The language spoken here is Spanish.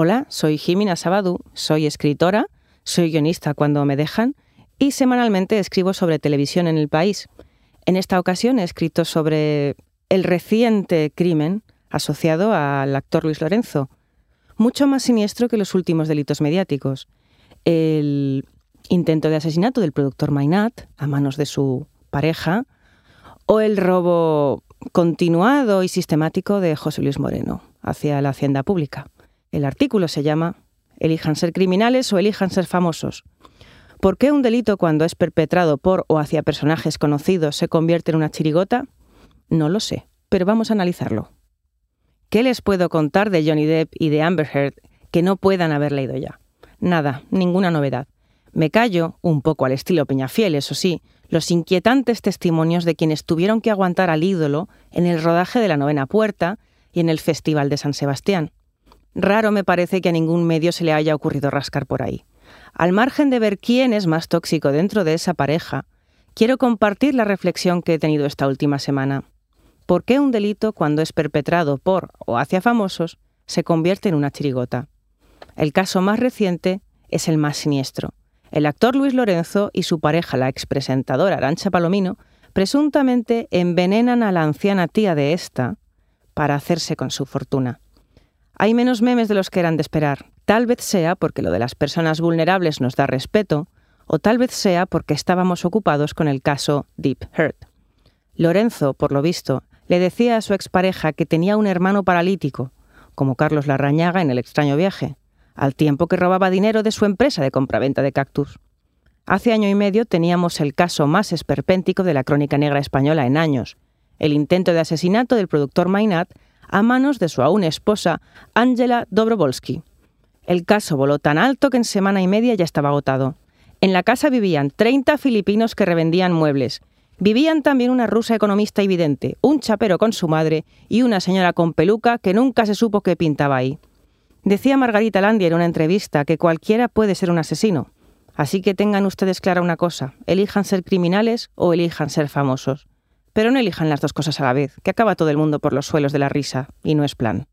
Hola, soy Jimena Sabadú, soy escritora, soy guionista cuando me dejan y semanalmente escribo sobre televisión en el país. En esta ocasión he escrito sobre el reciente crimen asociado al actor Luis Lorenzo, mucho más siniestro que los últimos delitos mediáticos. El intento de asesinato del productor Mainat a manos de su pareja o el robo continuado y sistemático de José Luis Moreno hacia la hacienda pública. El artículo se llama Elijan ser criminales o elijan ser famosos. ¿Por qué un delito cuando es perpetrado por o hacia personajes conocidos se convierte en una chirigota? No lo sé, pero vamos a analizarlo. ¿Qué les puedo contar de Johnny Depp y de Amber Heard que no puedan haber leído ya? Nada, ninguna novedad. Me callo, un poco al estilo Peñafiel, eso sí, los inquietantes testimonios de quienes tuvieron que aguantar al ídolo en el rodaje de la novena puerta y en el Festival de San Sebastián. Raro me parece que a ningún medio se le haya ocurrido rascar por ahí. Al margen de ver quién es más tóxico dentro de esa pareja, quiero compartir la reflexión que he tenido esta última semana. ¿Por qué un delito, cuando es perpetrado por o hacia famosos, se convierte en una chirigota? El caso más reciente es el más siniestro. El actor Luis Lorenzo y su pareja, la expresentadora Arancha Palomino, presuntamente envenenan a la anciana tía de esta para hacerse con su fortuna. Hay menos memes de los que eran de esperar. Tal vez sea porque lo de las personas vulnerables nos da respeto, o tal vez sea porque estábamos ocupados con el caso Deep Hurt. Lorenzo, por lo visto, le decía a su expareja que tenía un hermano paralítico, como Carlos Larrañaga en El extraño viaje, al tiempo que robaba dinero de su empresa de compraventa de cactus. Hace año y medio teníamos el caso más esperpéntico de la crónica negra española en años, el intento de asesinato del productor Mainat a manos de su aún esposa, Angela Dobrovolsky. El caso voló tan alto que en semana y media ya estaba agotado. En la casa vivían 30 filipinos que revendían muebles. Vivían también una rusa economista evidente, un chapero con su madre y una señora con peluca que nunca se supo qué pintaba ahí. Decía Margarita Landia en una entrevista que cualquiera puede ser un asesino. Así que tengan ustedes clara una cosa, elijan ser criminales o elijan ser famosos. Pero no elijan las dos cosas a la vez, que acaba todo el mundo por los suelos de la risa, y no es plan.